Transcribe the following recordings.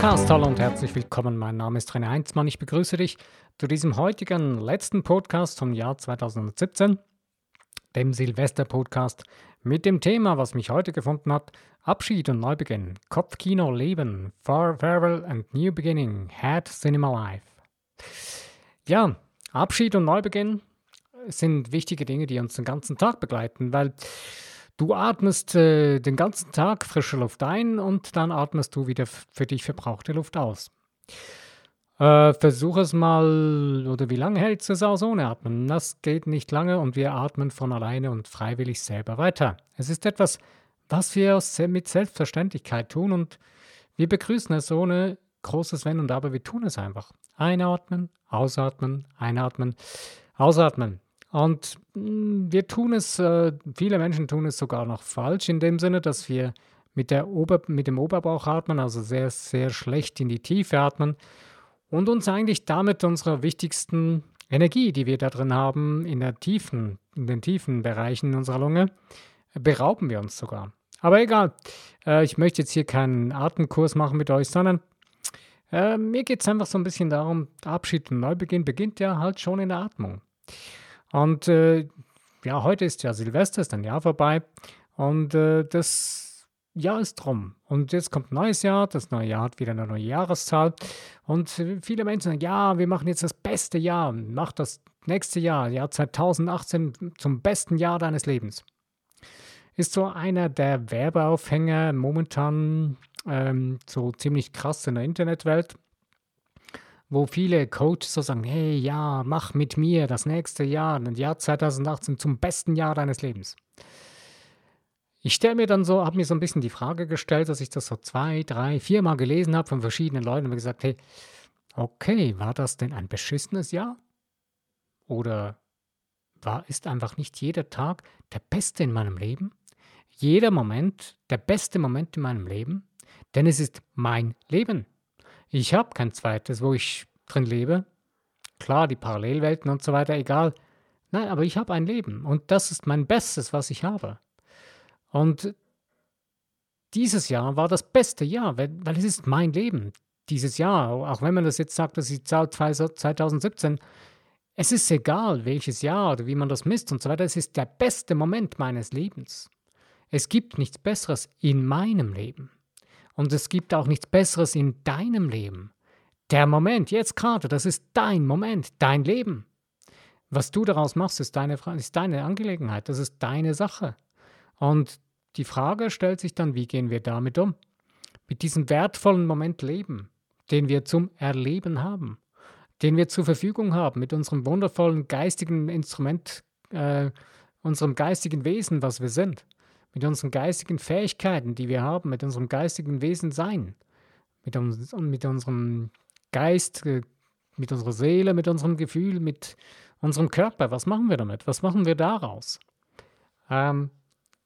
Podcast. Hallo und herzlich willkommen. Mein Name ist René Heinzmann. Ich begrüße dich zu diesem heutigen letzten Podcast vom Jahr 2017, dem Silvester-Podcast mit dem Thema, was mich heute gefunden hat: Abschied und Neubeginn, Kopfkino, Leben, Farewell and New Beginning, Head Cinema Life. Ja, Abschied und Neubeginn sind wichtige Dinge, die uns den ganzen Tag begleiten, weil Du atmest äh, den ganzen Tag frische Luft ein und dann atmest du wieder für dich verbrauchte Luft aus. Äh, versuch es mal, oder wie lange hält es aus ohne Atmen? Das geht nicht lange und wir atmen von alleine und freiwillig selber weiter. Es ist etwas, was wir mit Selbstverständlichkeit tun und wir begrüßen es ohne großes Wenn und Aber. Wir tun es einfach. Einatmen, ausatmen, einatmen, ausatmen. Und hm, wir tun es, äh, viele Menschen tun es sogar noch falsch, in dem Sinne, dass wir mit, der Ober, mit dem Oberbauch atmen, also sehr, sehr schlecht in die Tiefe atmen und uns eigentlich damit unserer wichtigsten Energie, die wir da drin haben, in, der tiefen, in den tiefen Bereichen unserer Lunge, berauben wir uns sogar. Aber egal, äh, ich möchte jetzt hier keinen Atemkurs machen mit euch, sondern äh, mir geht es einfach so ein bisschen darum, Abschied und Neubeginn beginnt ja halt schon in der Atmung. Und äh, ja, heute ist ja Silvester, ist ein Jahr vorbei. Und äh, das Jahr ist drum. Und jetzt kommt ein neues Jahr. Das neue Jahr hat wieder eine neue Jahreszahl. Und viele Menschen sagen, ja, wir machen jetzt das beste Jahr. Mach das nächste Jahr, Jahr 2018, zum besten Jahr deines Lebens. Ist so einer der Werbeaufhänger momentan ähm, so ziemlich krass in der Internetwelt wo viele Coaches so sagen, hey, ja, mach mit mir das nächste Jahr, das Jahr 2018 zum besten Jahr deines Lebens. Ich stelle mir dann so, habe mir so ein bisschen die Frage gestellt, dass ich das so zwei, drei, vier Mal gelesen habe von verschiedenen Leuten und mir gesagt, hey, okay, war das denn ein beschissenes Jahr? Oder war, ist einfach nicht jeder Tag der beste in meinem Leben? Jeder Moment der beste Moment in meinem Leben? Denn es ist mein Leben. Ich habe kein zweites, wo ich drin lebe. Klar, die Parallelwelten und so weiter, egal. Nein, aber ich habe ein Leben und das ist mein Bestes, was ich habe. Und dieses Jahr war das beste Jahr, weil, weil es ist mein Leben. Dieses Jahr, auch wenn man das jetzt sagt, dass die Zahl 2017, es ist egal, welches Jahr oder wie man das misst und so weiter, es ist der beste Moment meines Lebens. Es gibt nichts Besseres in meinem Leben. Und es gibt auch nichts Besseres in deinem Leben. Der Moment, jetzt gerade, das ist dein Moment, dein Leben. Was du daraus machst, ist deine, ist deine Angelegenheit, das ist deine Sache. Und die Frage stellt sich dann, wie gehen wir damit um? Mit diesem wertvollen Moment leben, den wir zum Erleben haben, den wir zur Verfügung haben, mit unserem wundervollen geistigen Instrument, äh, unserem geistigen Wesen, was wir sind mit unseren geistigen Fähigkeiten, die wir haben, mit unserem geistigen Wesen sein, mit, uns, mit unserem Geist, äh, mit unserer Seele, mit unserem Gefühl, mit unserem Körper. Was machen wir damit? Was machen wir daraus? Ähm,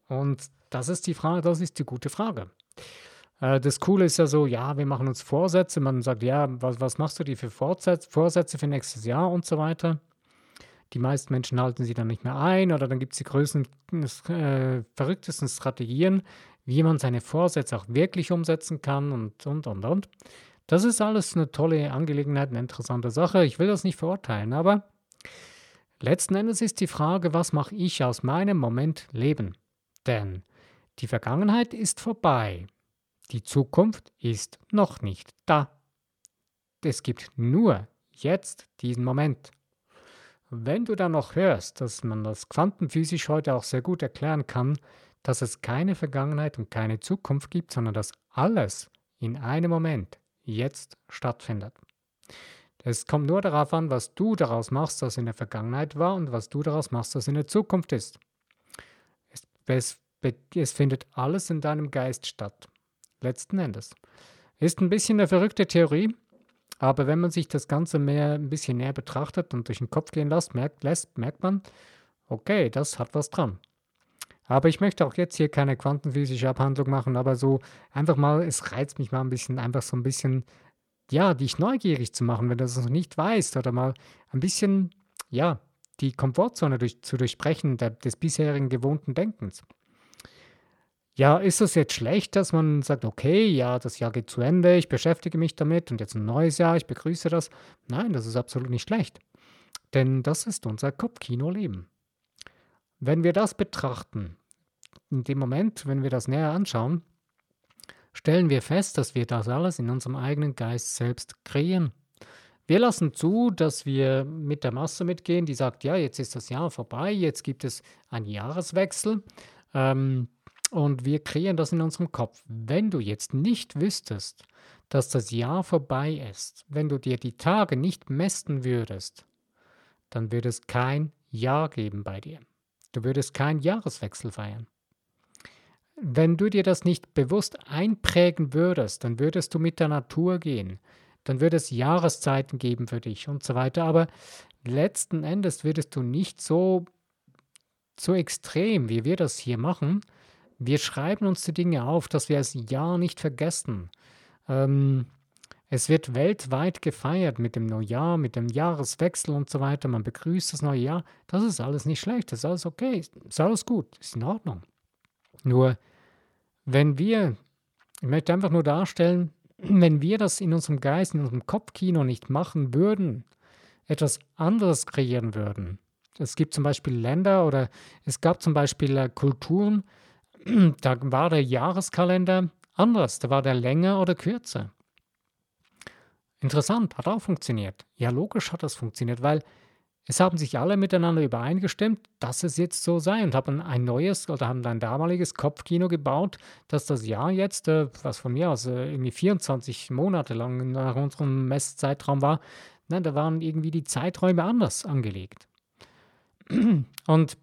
und das ist die Frage, das ist die gute Frage. Äh, das Coole ist ja so, ja, wir machen uns Vorsätze. Man sagt, ja, was, was machst du dir für Vorsätze, Vorsätze für nächstes Jahr und so weiter. Die meisten Menschen halten sie dann nicht mehr ein oder dann gibt es die größten, äh, verrücktesten Strategien, wie man seine Vorsätze auch wirklich umsetzen kann und, und, und, und. Das ist alles eine tolle Angelegenheit, eine interessante Sache. Ich will das nicht verurteilen, aber letzten Endes ist die Frage, was mache ich aus meinem Moment Leben? Denn die Vergangenheit ist vorbei. Die Zukunft ist noch nicht da. Es gibt nur jetzt diesen Moment. Wenn du dann noch hörst, dass man das quantenphysisch heute auch sehr gut erklären kann, dass es keine Vergangenheit und keine Zukunft gibt, sondern dass alles in einem Moment jetzt stattfindet. Es kommt nur darauf an, was du daraus machst, was in der Vergangenheit war und was du daraus machst, was in der Zukunft ist. Es, es, es findet alles in deinem Geist statt. Letzten Endes. Ist ein bisschen eine verrückte Theorie, aber wenn man sich das Ganze mehr ein bisschen näher betrachtet und durch den Kopf gehen lässt, merkt, lässt, merkt man, okay, das hat was dran. Aber ich möchte auch jetzt hier keine quantenphysische Abhandlung machen, aber so einfach mal, es reizt mich mal ein bisschen, einfach so ein bisschen, ja, dich neugierig zu machen, wenn du das noch nicht weißt oder mal ein bisschen, ja, die Komfortzone durch, zu durchbrechen der, des bisherigen gewohnten Denkens. Ja, ist es jetzt schlecht, dass man sagt, okay, ja, das Jahr geht zu Ende, ich beschäftige mich damit und jetzt ein neues Jahr, ich begrüße das? Nein, das ist absolut nicht schlecht. Denn das ist unser Kopfkino-Leben. Wenn wir das betrachten, in dem Moment, wenn wir das näher anschauen, stellen wir fest, dass wir das alles in unserem eigenen Geist selbst kreieren. Wir lassen zu, dass wir mit der Masse mitgehen, die sagt, ja, jetzt ist das Jahr vorbei, jetzt gibt es einen Jahreswechsel. Ähm, und wir kreieren das in unserem Kopf. Wenn du jetzt nicht wüsstest, dass das Jahr vorbei ist, wenn du dir die Tage nicht messen würdest, dann würde es kein Jahr geben bei dir. Du würdest keinen Jahreswechsel feiern. Wenn du dir das nicht bewusst einprägen würdest, dann würdest du mit der Natur gehen, dann würde es Jahreszeiten geben für dich und so weiter, aber letzten Endes würdest du nicht so, so extrem, wie wir das hier machen, wir schreiben uns die Dinge auf, dass wir es ja nicht vergessen. Ähm, es wird weltweit gefeiert mit dem Neujahr, mit dem Jahreswechsel und so weiter. Man begrüßt das neue Jahr. Das ist alles nicht schlecht, das ist alles okay, ist alles gut, ist in Ordnung. Nur, wenn wir, ich möchte einfach nur darstellen, wenn wir das in unserem Geist, in unserem Kopfkino nicht machen würden, etwas anderes kreieren würden. Es gibt zum Beispiel Länder oder es gab zum Beispiel äh, Kulturen, da war der Jahreskalender anders, da war der länger oder kürzer. Interessant, hat auch funktioniert. Ja, logisch hat das funktioniert, weil es haben sich alle miteinander übereingestimmt, dass es jetzt so sei und haben ein neues oder haben ein damaliges Kopfkino gebaut, dass das Jahr jetzt, äh, was von mir aus äh, irgendwie 24 Monate lang nach unserem Messzeitraum war, nein, da waren irgendwie die Zeiträume anders angelegt. Und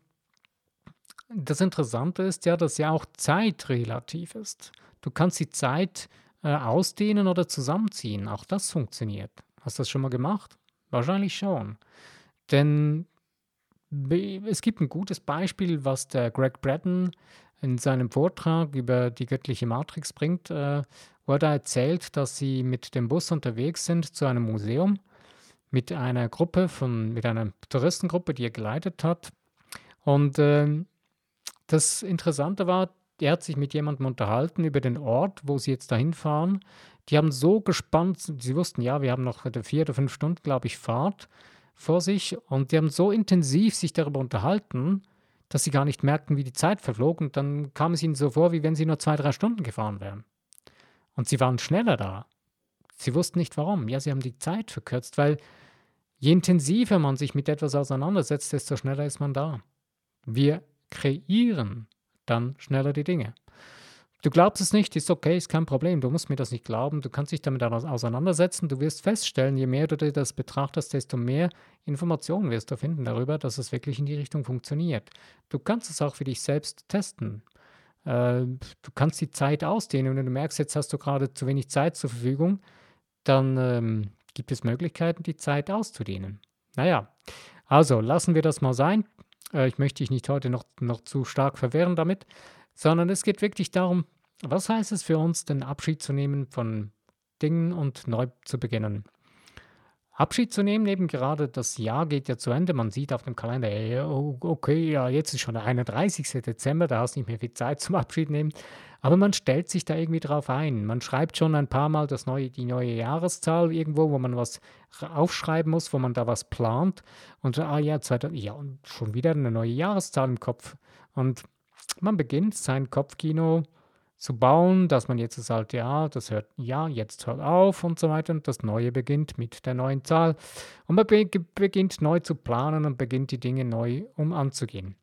das Interessante ist ja, dass ja auch Zeit relativ ist. Du kannst die Zeit äh, ausdehnen oder zusammenziehen. Auch das funktioniert. Hast du das schon mal gemacht? Wahrscheinlich schon. Denn es gibt ein gutes Beispiel, was der Greg Braden in seinem Vortrag über die göttliche Matrix bringt, äh, wo er da erzählt, dass sie mit dem Bus unterwegs sind zu einem Museum mit einer Gruppe von, mit einer Touristengruppe, die er geleitet hat. Und äh, das Interessante war, er hat sich mit jemandem unterhalten über den Ort, wo sie jetzt dahin fahren. Die haben so gespannt, sie wussten, ja, wir haben noch vier oder fünf Stunden, glaube ich, Fahrt vor sich. Und die haben so intensiv sich darüber unterhalten, dass sie gar nicht merkten, wie die Zeit verflog. Und dann kam es ihnen so vor, wie wenn sie nur zwei, drei Stunden gefahren wären. Und sie waren schneller da. Sie wussten nicht warum. Ja, sie haben die Zeit verkürzt, weil je intensiver man sich mit etwas auseinandersetzt, desto schneller ist man da. Wir kreieren dann schneller die Dinge. Du glaubst es nicht, ist okay, ist kein Problem. Du musst mir das nicht glauben. Du kannst dich damit auseinandersetzen. Du wirst feststellen, je mehr du dir das betrachtest, desto mehr Informationen wirst du finden darüber, dass es wirklich in die Richtung funktioniert. Du kannst es auch für dich selbst testen. Äh, du kannst die Zeit ausdehnen. Wenn du merkst, jetzt hast du gerade zu wenig Zeit zur Verfügung, dann ähm, gibt es Möglichkeiten, die Zeit auszudehnen. Naja, also lassen wir das mal sein. Äh, ich möchte dich nicht heute noch, noch zu stark verwehren damit, sondern es geht wirklich darum, was heißt es für uns, den Abschied zu nehmen von Dingen und neu zu beginnen. Abschied zu nehmen, eben gerade das Jahr geht ja zu Ende. Man sieht auf dem Kalender, ey, okay, ja, jetzt ist schon der 31. Dezember, da hast du nicht mehr viel Zeit zum Abschied nehmen. Aber man stellt sich da irgendwie drauf ein. Man schreibt schon ein paar Mal das neue, die neue Jahreszahl irgendwo, wo man was aufschreiben muss, wo man da was plant. Und ah ja, ja, und schon wieder eine neue Jahreszahl im Kopf. Und man beginnt sein Kopfkino zu bauen, dass man jetzt sagt, ja, das hört, ja, jetzt hört auf und so weiter und das Neue beginnt mit der neuen Zahl. Und man beginnt neu zu planen und beginnt die Dinge neu um anzugehen.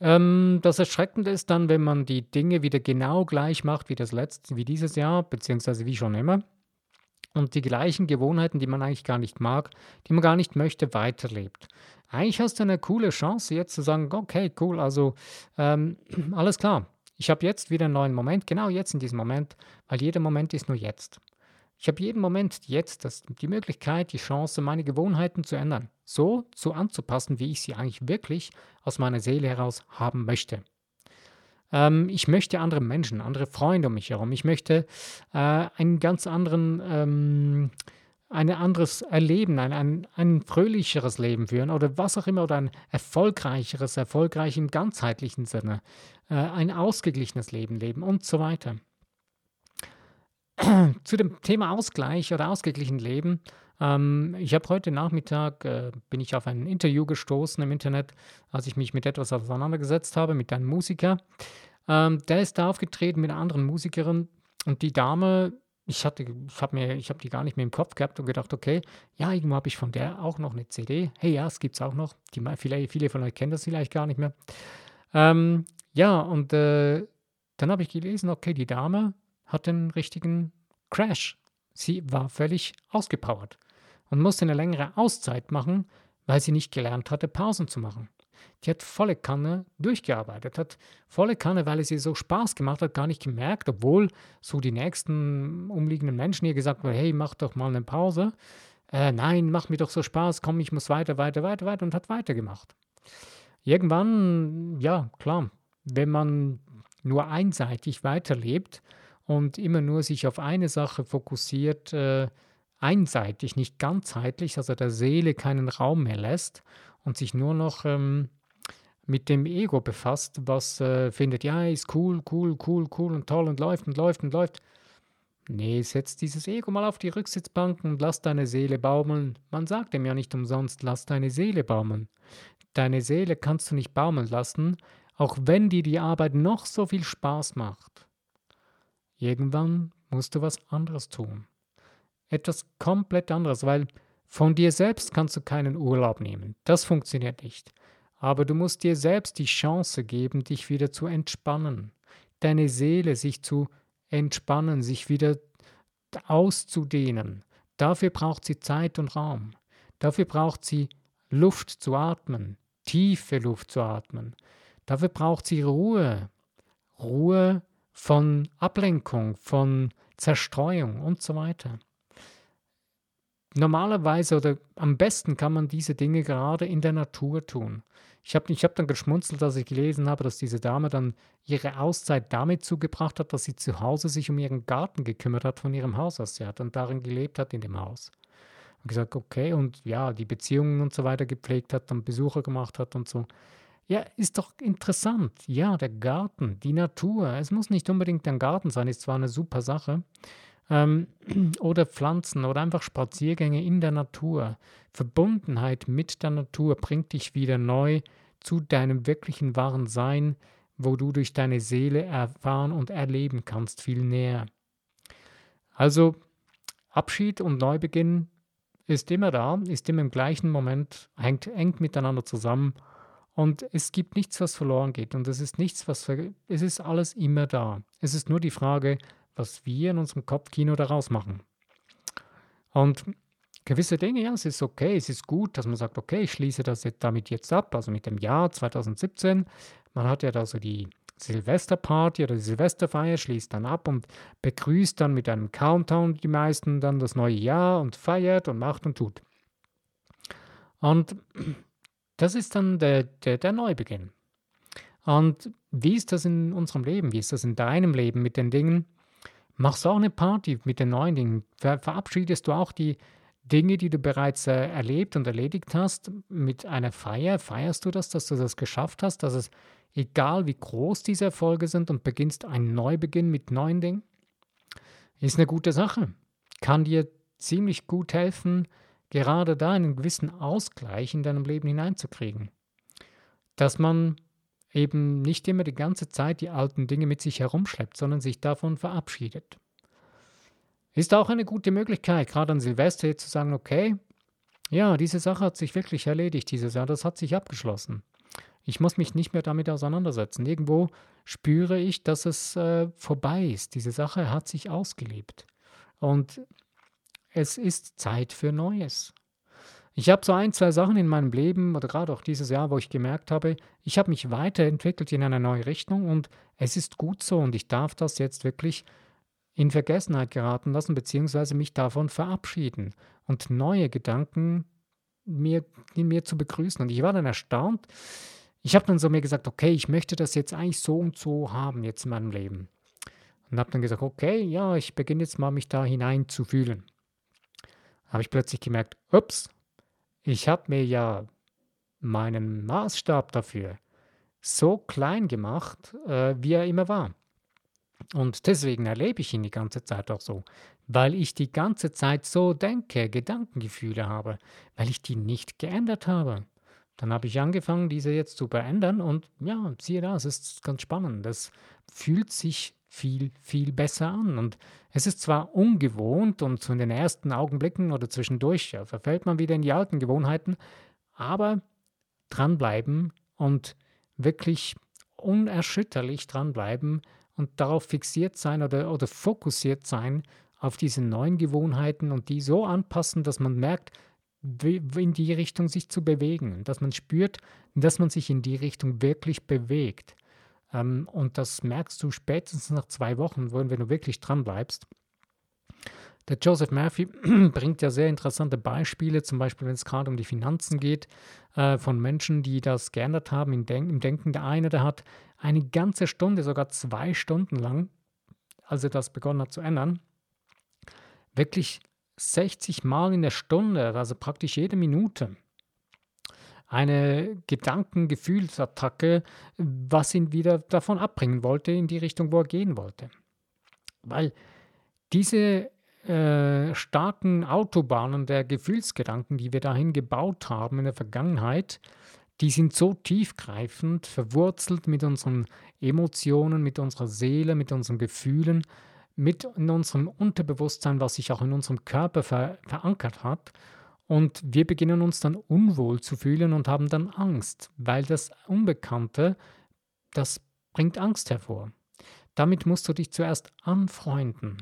Ähm, das Erschreckende ist dann, wenn man die Dinge wieder genau gleich macht wie das letzte, wie dieses Jahr, beziehungsweise wie schon immer. Und die gleichen Gewohnheiten, die man eigentlich gar nicht mag, die man gar nicht möchte, weiterlebt. Eigentlich hast du eine coole Chance, jetzt zu sagen, okay, cool, also ähm, alles klar. Ich habe jetzt wieder einen neuen Moment, genau jetzt in diesem Moment, weil jeder Moment ist nur jetzt. Ich habe jeden Moment jetzt das, die Möglichkeit, die Chance, meine Gewohnheiten zu ändern, so zu anzupassen, wie ich sie eigentlich wirklich aus meiner Seele heraus haben möchte. Ähm, ich möchte andere Menschen, andere Freunde um mich herum. Ich möchte äh, einen ganz anderen ähm, ein anderes Erleben, ein, ein, ein fröhlicheres Leben führen oder was auch immer oder ein erfolgreicheres, erfolgreich im ganzheitlichen Sinne, äh, ein ausgeglichenes Leben leben und so weiter. Zu dem Thema Ausgleich oder ausgeglichen Leben. Ähm, ich habe heute Nachmittag, äh, bin ich auf ein Interview gestoßen im Internet, als ich mich mit etwas auseinandergesetzt habe, mit einem Musiker. Ähm, der ist da aufgetreten mit einer anderen Musikerin und die Dame ich ich habe mir, die gar nicht mehr im Kopf gehabt und gedacht, okay, ja, irgendwo habe ich von der auch noch eine CD. Hey, ja, es gibt es auch noch. Die, viele, viele von euch kennen das vielleicht gar nicht mehr. Ähm, ja, und äh, dann habe ich gelesen, okay, die Dame hat einen richtigen Crash. Sie war völlig ausgepowert und musste eine längere Auszeit machen, weil sie nicht gelernt hatte, Pausen zu machen. Die hat volle Kanne durchgearbeitet, hat volle Kanne, weil es ihr so Spaß gemacht hat, gar nicht gemerkt, obwohl so die nächsten umliegenden Menschen ihr gesagt haben, hey, mach doch mal eine Pause. Äh, nein, mach mir doch so Spaß, komm, ich muss weiter, weiter, weiter, weiter und hat weitergemacht. Irgendwann, ja, klar, wenn man nur einseitig weiterlebt und immer nur sich auf eine Sache fokussiert, äh, einseitig, nicht ganzheitlich, also der Seele keinen Raum mehr lässt und sich nur noch ähm, mit dem Ego befasst, was äh, findet, ja, ist cool, cool, cool, cool und toll und läuft und läuft und läuft. Nee, setz dieses Ego mal auf die Rücksitzbank und lass deine Seele baumeln. Man sagt dem ja nicht umsonst, lass deine Seele baumeln. Deine Seele kannst du nicht baumeln lassen, auch wenn dir die Arbeit noch so viel Spaß macht. Irgendwann musst du was anderes tun. Etwas komplett anderes, weil von dir selbst kannst du keinen Urlaub nehmen. Das funktioniert nicht. Aber du musst dir selbst die Chance geben, dich wieder zu entspannen, deine Seele sich zu entspannen, sich wieder auszudehnen. Dafür braucht sie Zeit und Raum. Dafür braucht sie Luft zu atmen, tiefe Luft zu atmen. Dafür braucht sie Ruhe. Ruhe von Ablenkung, von Zerstreuung und so weiter. Normalerweise oder am besten kann man diese Dinge gerade in der Natur tun. Ich habe ich hab dann geschmunzelt, als ich gelesen habe, dass diese Dame dann ihre Auszeit damit zugebracht hat, dass sie zu Hause sich um ihren Garten gekümmert hat von ihrem Haus aus. Sie hat dann darin gelebt hat in dem Haus. Und gesagt, okay, und ja, die Beziehungen und so weiter gepflegt hat, dann Besucher gemacht hat und so. Ja, ist doch interessant. Ja, der Garten, die Natur. Es muss nicht unbedingt ein Garten sein, ist zwar eine super Sache, ähm, oder Pflanzen oder einfach Spaziergänge in der Natur. Verbundenheit mit der Natur bringt dich wieder neu zu deinem wirklichen wahren Sein, wo du durch deine Seele erfahren und erleben kannst, viel näher. Also Abschied und Neubeginn ist immer da, ist immer im gleichen Moment, hängt eng miteinander zusammen und es gibt nichts, was verloren geht und es ist nichts, was es ist alles immer da. Es ist nur die Frage, was wir in unserem Kopfkino daraus machen. Und gewisse Dinge, ja, es ist okay, es ist gut, dass man sagt, okay, ich schließe das jetzt damit jetzt ab, also mit dem Jahr 2017. Man hat ja da so die Silvesterparty oder die Silvesterfeier, schließt dann ab und begrüßt dann mit einem Countdown die meisten dann das neue Jahr und feiert und macht und tut. Und das ist dann der, der, der Neubeginn. Und wie ist das in unserem Leben? Wie ist das in deinem Leben mit den Dingen, Machst du auch eine Party mit den neuen Dingen? Ver verabschiedest du auch die Dinge, die du bereits äh, erlebt und erledigt hast, mit einer Feier? Feierst du das, dass du das geschafft hast, dass es egal wie groß diese Erfolge sind und beginnst einen Neubeginn mit neuen Dingen? Ist eine gute Sache. Kann dir ziemlich gut helfen, gerade da einen gewissen Ausgleich in deinem Leben hineinzukriegen. Dass man eben nicht immer die ganze Zeit die alten Dinge mit sich herumschleppt, sondern sich davon verabschiedet. Ist auch eine gute Möglichkeit, gerade an Silvester zu sagen, okay, ja, diese Sache hat sich wirklich erledigt dieses Jahr, das hat sich abgeschlossen. Ich muss mich nicht mehr damit auseinandersetzen. Irgendwo spüre ich, dass es äh, vorbei ist. Diese Sache hat sich ausgelebt. Und es ist Zeit für Neues. Ich habe so ein, zwei Sachen in meinem Leben oder gerade auch dieses Jahr, wo ich gemerkt habe, ich habe mich weiterentwickelt in eine neue Richtung und es ist gut so und ich darf das jetzt wirklich in Vergessenheit geraten lassen, beziehungsweise mich davon verabschieden und neue Gedanken mir, in mir zu begrüßen. Und ich war dann erstaunt. Ich habe dann so mir gesagt, okay, ich möchte das jetzt eigentlich so und so haben jetzt in meinem Leben. Und habe dann gesagt, okay, ja, ich beginne jetzt mal mich da hinein zu fühlen. Habe ich plötzlich gemerkt, ups, ich habe mir ja meinen Maßstab dafür so klein gemacht, äh, wie er immer war. Und deswegen erlebe ich ihn die ganze Zeit auch so, weil ich die ganze Zeit so denke, Gedankengefühle habe, weil ich die nicht geändert habe. Dann habe ich angefangen, diese jetzt zu verändern und ja, siehe da, es ist ganz spannend. Das fühlt sich viel, viel besser an. Und es ist zwar ungewohnt und so in den ersten Augenblicken oder zwischendurch ja, verfällt man wieder in die alten Gewohnheiten, aber dranbleiben und wirklich unerschütterlich dranbleiben und darauf fixiert sein oder, oder fokussiert sein auf diese neuen Gewohnheiten und die so anpassen, dass man merkt, in die Richtung sich zu bewegen, dass man spürt, dass man sich in die Richtung wirklich bewegt. Ähm, und das merkst du spätestens nach zwei Wochen, wenn du wirklich dran bleibst. Der Joseph Murphy bringt ja sehr interessante Beispiele, zum Beispiel wenn es gerade um die Finanzen geht, äh, von Menschen, die das geändert haben im, Denk im Denken. Der eine, der hat eine ganze Stunde, sogar zwei Stunden lang, als er das begonnen hat zu ändern, wirklich 60 Mal in der Stunde, also praktisch jede Minute, eine Gedankengefühlsattacke, was ihn wieder davon abbringen wollte, in die Richtung, wo er gehen wollte. Weil diese äh, starken Autobahnen der Gefühlsgedanken, die wir dahin gebaut haben in der Vergangenheit, die sind so tiefgreifend, verwurzelt mit unseren Emotionen, mit unserer Seele, mit unseren Gefühlen, mit in unserem Unterbewusstsein, was sich auch in unserem Körper ver verankert hat. Und wir beginnen uns dann unwohl zu fühlen und haben dann Angst, weil das Unbekannte, das bringt Angst hervor. Damit musst du dich zuerst anfreunden.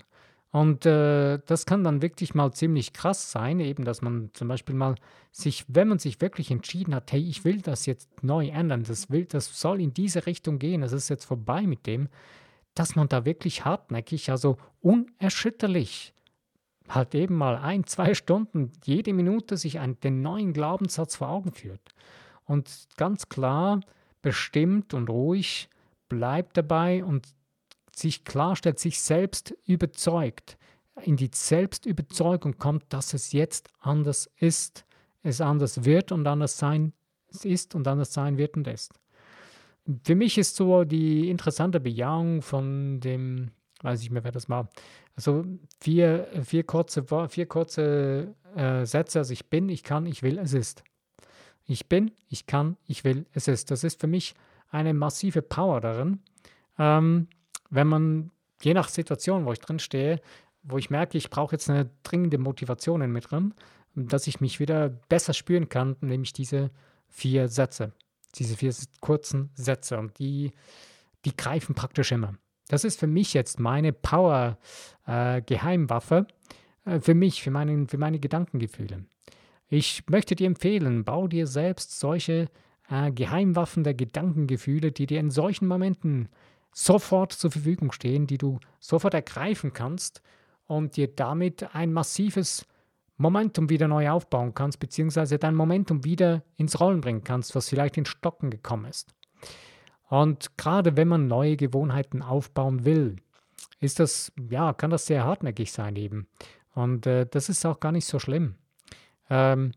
Und äh, das kann dann wirklich mal ziemlich krass sein, eben, dass man zum Beispiel mal sich, wenn man sich wirklich entschieden hat, hey, ich will das jetzt neu ändern, das, will, das soll in diese Richtung gehen, das ist jetzt vorbei mit dem, dass man da wirklich hartnäckig, also unerschütterlich, halt eben mal ein, zwei Stunden, jede Minute sich einen, den neuen Glaubenssatz vor Augen führt. Und ganz klar, bestimmt und ruhig bleibt dabei und sich klarstellt, sich selbst überzeugt, in die Selbstüberzeugung kommt, dass es jetzt anders ist, es anders wird und anders sein ist und anders sein wird und ist. Für mich ist so die interessante Bejahung von dem, weiß ich mehr, wer das war, also vier, vier kurze, vier kurze äh, Sätze, also ich bin, ich kann, ich will, es ist. Ich bin, ich kann, ich will, es ist. Das ist für mich eine massive Power darin. Ähm, wenn man, je nach Situation, wo ich drin stehe, wo ich merke, ich brauche jetzt eine dringende Motivation in mir drin, dass ich mich wieder besser spüren kann, nämlich diese vier Sätze, diese vier kurzen Sätze und die, die greifen praktisch immer. Das ist für mich jetzt meine Power-Geheimwaffe, äh, äh, für mich, für, meinen, für meine Gedankengefühle. Ich möchte dir empfehlen, bau dir selbst solche äh, Geheimwaffen der Gedankengefühle, die dir in solchen Momenten sofort zur Verfügung stehen, die du sofort ergreifen kannst und dir damit ein massives Momentum wieder neu aufbauen kannst, beziehungsweise dein Momentum wieder ins Rollen bringen kannst, was vielleicht in Stocken gekommen ist. Und gerade wenn man neue Gewohnheiten aufbauen will, ist das, ja, kann das sehr hartnäckig sein eben. Und äh, das ist auch gar nicht so schlimm. Ähm,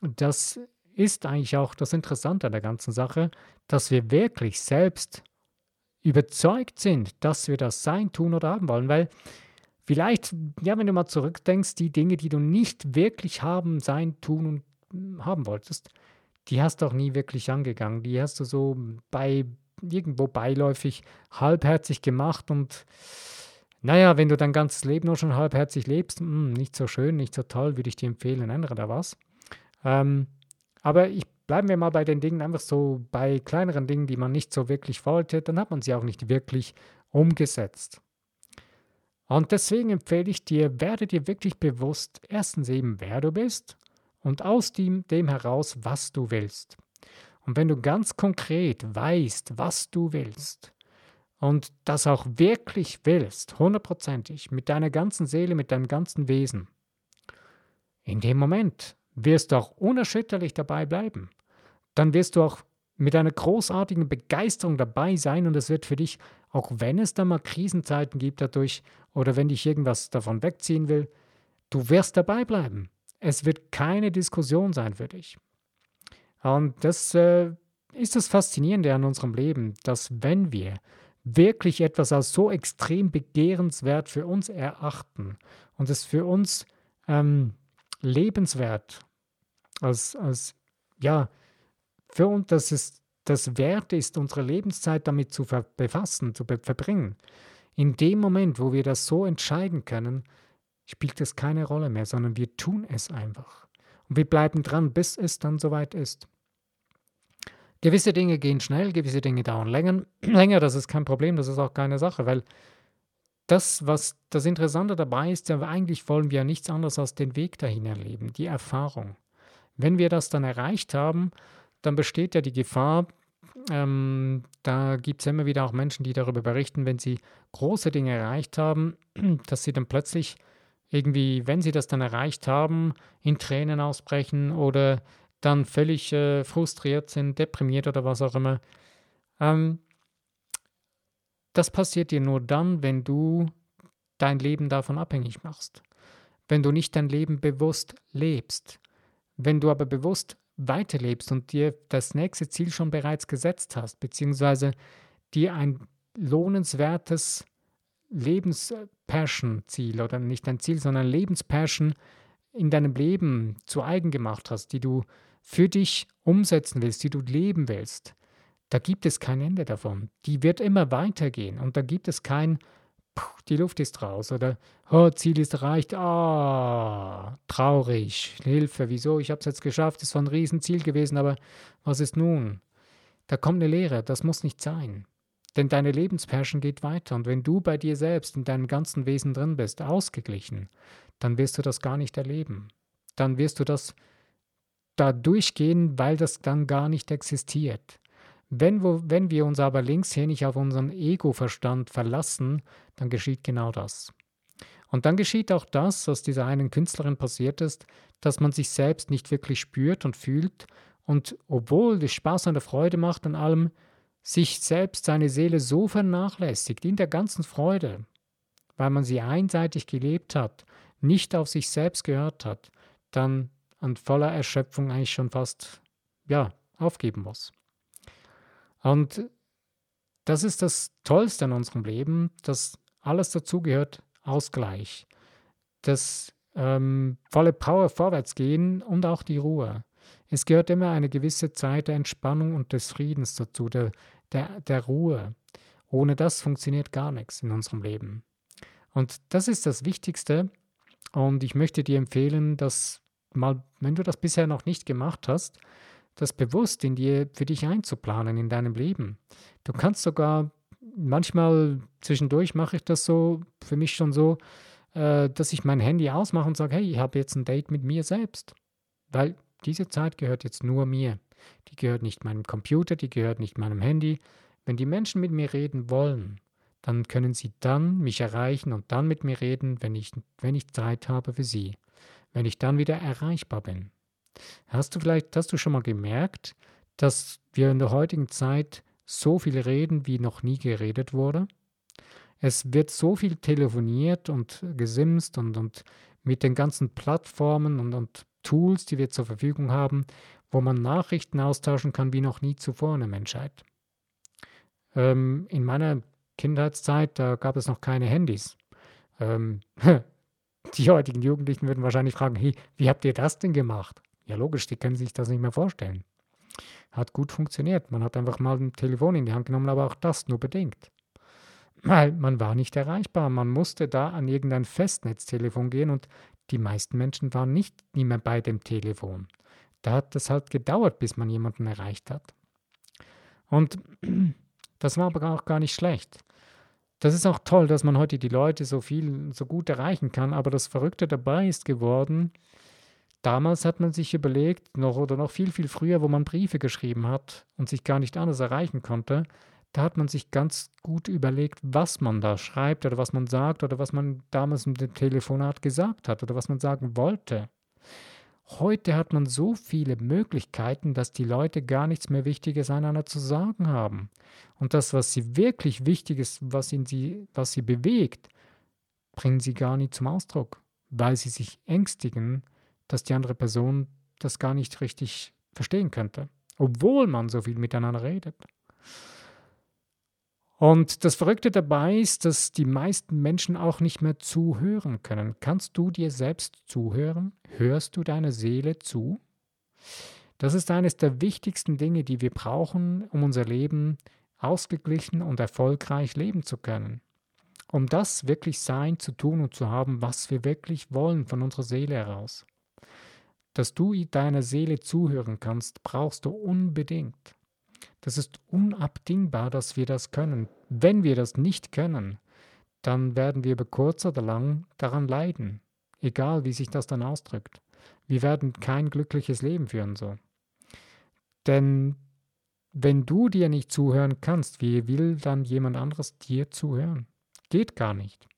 das ist eigentlich auch das Interessante an der ganzen Sache, dass wir wirklich selbst überzeugt sind, dass wir das sein, tun oder haben wollen. Weil vielleicht, ja, wenn du mal zurückdenkst, die Dinge, die du nicht wirklich haben, sein, tun und hm, haben wolltest, die hast du auch nie wirklich angegangen. Die hast du so bei irgendwo beiläufig halbherzig gemacht und naja, wenn du dein ganzes Leben nur schon halbherzig lebst, mh, hm, nicht so schön, nicht so toll, würde ich dir empfehlen, ändere da was. Ähm, aber ich bleiben wir mal bei den Dingen, einfach so bei kleineren Dingen, die man nicht so wirklich wollte, dann hat man sie auch nicht wirklich umgesetzt. Und deswegen empfehle ich dir, werde dir wirklich bewusst, erstens eben, wer du bist und aus dem, dem heraus, was du willst. Und wenn du ganz konkret weißt, was du willst und das auch wirklich willst, hundertprozentig, mit deiner ganzen Seele, mit deinem ganzen Wesen, in dem Moment wirst du auch unerschütterlich dabei bleiben. Dann wirst du auch mit einer großartigen Begeisterung dabei sein und es wird für dich, auch wenn es da mal Krisenzeiten gibt dadurch oder wenn dich irgendwas davon wegziehen will, du wirst dabei bleiben. Es wird keine Diskussion sein für dich. Und das äh, ist das Faszinierende an unserem Leben, dass wenn wir wirklich etwas als so extrem begehrenswert für uns erachten und es für uns ähm, lebenswert als, als ja, für uns, dass es das wert ist, unsere Lebenszeit damit zu befassen, zu verbringen. In dem Moment, wo wir das so entscheiden können, spielt es keine Rolle mehr, sondern wir tun es einfach. Und wir bleiben dran, bis es dann soweit ist. Gewisse Dinge gehen schnell, gewisse Dinge dauern länger. länger. Das ist kein Problem, das ist auch keine Sache, weil das, was das Interessante dabei ist, ja, eigentlich wollen wir ja nichts anderes als den Weg dahin erleben, die Erfahrung. Wenn wir das dann erreicht haben, dann besteht ja die Gefahr, ähm, da gibt es immer wieder auch Menschen, die darüber berichten, wenn sie große Dinge erreicht haben, dass sie dann plötzlich irgendwie, wenn sie das dann erreicht haben, in Tränen ausbrechen oder dann völlig äh, frustriert sind, deprimiert oder was auch immer. Ähm, das passiert dir nur dann, wenn du dein Leben davon abhängig machst. Wenn du nicht dein Leben bewusst lebst. Wenn du aber bewusst weiterlebst und dir das nächste Ziel schon bereits gesetzt hast, beziehungsweise dir ein lohnenswertes Lebenspassion-Ziel oder nicht ein Ziel, sondern Lebenspassion in deinem Leben zu eigen gemacht hast, die du für dich umsetzen willst, die du leben willst, da gibt es kein Ende davon. Die wird immer weitergehen und da gibt es kein die Luft ist raus oder oh, Ziel ist erreicht, ah, traurig, Hilfe, wieso, ich habe es jetzt geschafft, es war ein Riesenziel gewesen, aber was ist nun? Da kommt eine Lehre, das muss nicht sein. Denn deine Lebenspassion geht weiter und wenn du bei dir selbst in deinem ganzen Wesen drin bist, ausgeglichen, dann wirst du das gar nicht erleben. Dann wirst du das da durchgehen, weil das dann gar nicht existiert. Wenn, wo, wenn wir uns aber linkshänig auf unseren Ego-Verstand verlassen, dann geschieht genau das. Und dann geschieht auch das, was dieser einen Künstlerin passiert ist, dass man sich selbst nicht wirklich spürt und fühlt und obwohl es Spaß und Freude macht an allem, sich selbst seine Seele so vernachlässigt in der ganzen Freude, weil man sie einseitig gelebt hat, nicht auf sich selbst gehört hat, dann an voller Erschöpfung eigentlich schon fast ja, aufgeben muss. Und das ist das Tollste an unserem Leben, dass alles dazugehört, Ausgleich, das ähm, volle Power vorwärts gehen und auch die Ruhe. Es gehört immer eine gewisse Zeit der Entspannung und des Friedens dazu, der, der, der Ruhe. Ohne das funktioniert gar nichts in unserem Leben. Und das ist das Wichtigste. Und ich möchte dir empfehlen, dass mal, wenn du das bisher noch nicht gemacht hast, das bewusst in dir für dich einzuplanen in deinem Leben. Du kannst sogar manchmal zwischendurch mache ich das so für mich schon so, äh, dass ich mein Handy ausmache und sage, hey, ich habe jetzt ein Date mit mir selbst, weil diese Zeit gehört jetzt nur mir. Die gehört nicht meinem Computer, die gehört nicht meinem Handy. Wenn die Menschen mit mir reden wollen, dann können sie dann mich erreichen und dann mit mir reden, wenn ich, wenn ich Zeit habe für sie, wenn ich dann wieder erreichbar bin. Hast du vielleicht, hast du schon mal gemerkt, dass wir in der heutigen Zeit so viel reden, wie noch nie geredet wurde? Es wird so viel telefoniert und gesimst und, und mit den ganzen Plattformen und, und Tools, die wir zur Verfügung haben, wo man Nachrichten austauschen kann wie noch nie zuvor in der Menschheit. Ähm, in meiner Kindheitszeit, da gab es noch keine Handys. Ähm, die heutigen Jugendlichen würden wahrscheinlich fragen, hey, wie habt ihr das denn gemacht? Ja, logisch, die können sich das nicht mehr vorstellen. Hat gut funktioniert. Man hat einfach mal ein Telefon in die Hand genommen, aber auch das nur bedingt. Weil man war nicht erreichbar. Man musste da an irgendein Festnetztelefon gehen und die meisten Menschen waren nicht mehr bei dem Telefon. Da hat es halt gedauert, bis man jemanden erreicht hat. Und das war aber auch gar nicht schlecht. Das ist auch toll, dass man heute die Leute so viel, so gut erreichen kann, aber das Verrückte dabei ist geworden, Damals hat man sich überlegt, noch oder noch viel, viel früher, wo man Briefe geschrieben hat und sich gar nicht anders erreichen konnte, da hat man sich ganz gut überlegt, was man da schreibt oder was man sagt oder was man damals im Telefonat gesagt hat oder was man sagen wollte. Heute hat man so viele Möglichkeiten, dass die Leute gar nichts mehr Wichtiges einander zu sagen haben. Und das, was sie wirklich wichtig ist, was, in sie, was sie bewegt, bringen sie gar nicht zum Ausdruck, weil sie sich ängstigen, dass die andere Person das gar nicht richtig verstehen könnte, obwohl man so viel miteinander redet. Und das Verrückte dabei ist, dass die meisten Menschen auch nicht mehr zuhören können. Kannst du dir selbst zuhören? Hörst du deiner Seele zu? Das ist eines der wichtigsten Dinge, die wir brauchen, um unser Leben ausgeglichen und erfolgreich leben zu können. Um das wirklich sein, zu tun und zu haben, was wir wirklich wollen von unserer Seele heraus. Dass du deiner Seele zuhören kannst, brauchst du unbedingt. Das ist unabdingbar, dass wir das können. Wenn wir das nicht können, dann werden wir über kurz oder lang daran leiden, egal wie sich das dann ausdrückt. Wir werden kein glückliches Leben führen so. Denn wenn du dir nicht zuhören kannst, wie will dann jemand anderes dir zuhören? Geht gar nicht.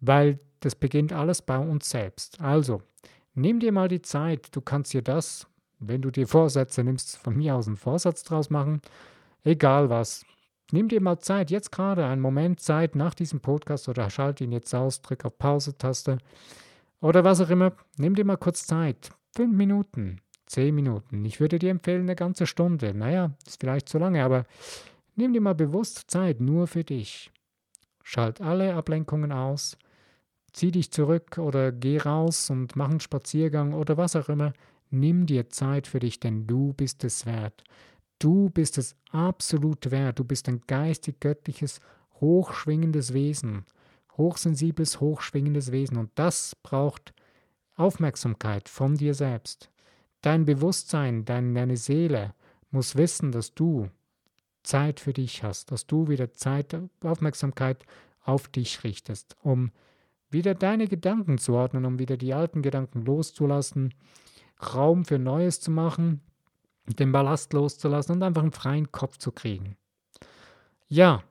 Weil das beginnt alles bei uns selbst. Also, nimm dir mal die Zeit, du kannst dir das wenn du dir Vorsätze nimmst, von mir aus einen Vorsatz draus machen, egal was. Nimm dir mal Zeit, jetzt gerade einen Moment Zeit nach diesem Podcast oder schalte ihn jetzt aus, drück auf Pause-Taste oder was auch immer. Nimm dir mal kurz Zeit. Fünf Minuten, zehn Minuten. Ich würde dir empfehlen, eine ganze Stunde. Naja, ist vielleicht zu lange, aber nimm dir mal bewusst Zeit nur für dich. Schalt alle Ablenkungen aus. Zieh dich zurück oder geh raus und mach einen Spaziergang oder was auch immer. Nimm dir Zeit für dich, denn du bist es wert. Du bist es absolut wert. Du bist ein geistig-göttliches, hochschwingendes Wesen. Hochsensibles, hochschwingendes Wesen. Und das braucht Aufmerksamkeit von dir selbst. Dein Bewusstsein, deine Seele muss wissen, dass du Zeit für dich hast, dass du wieder Zeit, Aufmerksamkeit auf dich richtest, um wieder deine Gedanken zu ordnen, um wieder die alten Gedanken loszulassen, Raum für Neues zu machen, den Ballast loszulassen und einfach einen freien Kopf zu kriegen. Ja,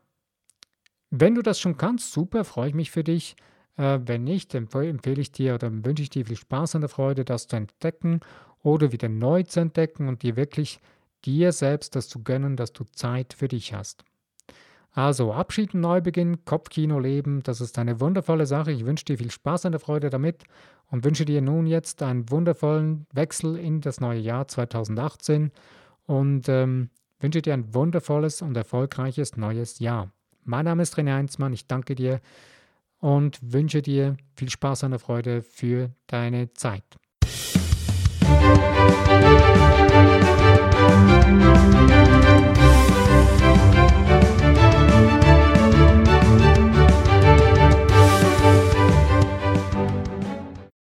wenn du das schon kannst, super, freue ich mich für dich. Äh, wenn nicht, empfehle ich dir oder wünsche ich dir viel Spaß und Freude, das zu entdecken oder wieder neu zu entdecken und dir wirklich dir selbst das zu gönnen, dass du Zeit für dich hast. Also Abschied Neubeginn, Kopfkino leben, das ist eine wundervolle Sache. Ich wünsche dir viel Spaß und Freude damit und wünsche dir nun jetzt einen wundervollen Wechsel in das neue Jahr 2018 und ähm, wünsche dir ein wundervolles und erfolgreiches neues Jahr. Mein Name ist René Heinzmann, ich danke dir und wünsche dir viel Spaß und Freude für deine Zeit.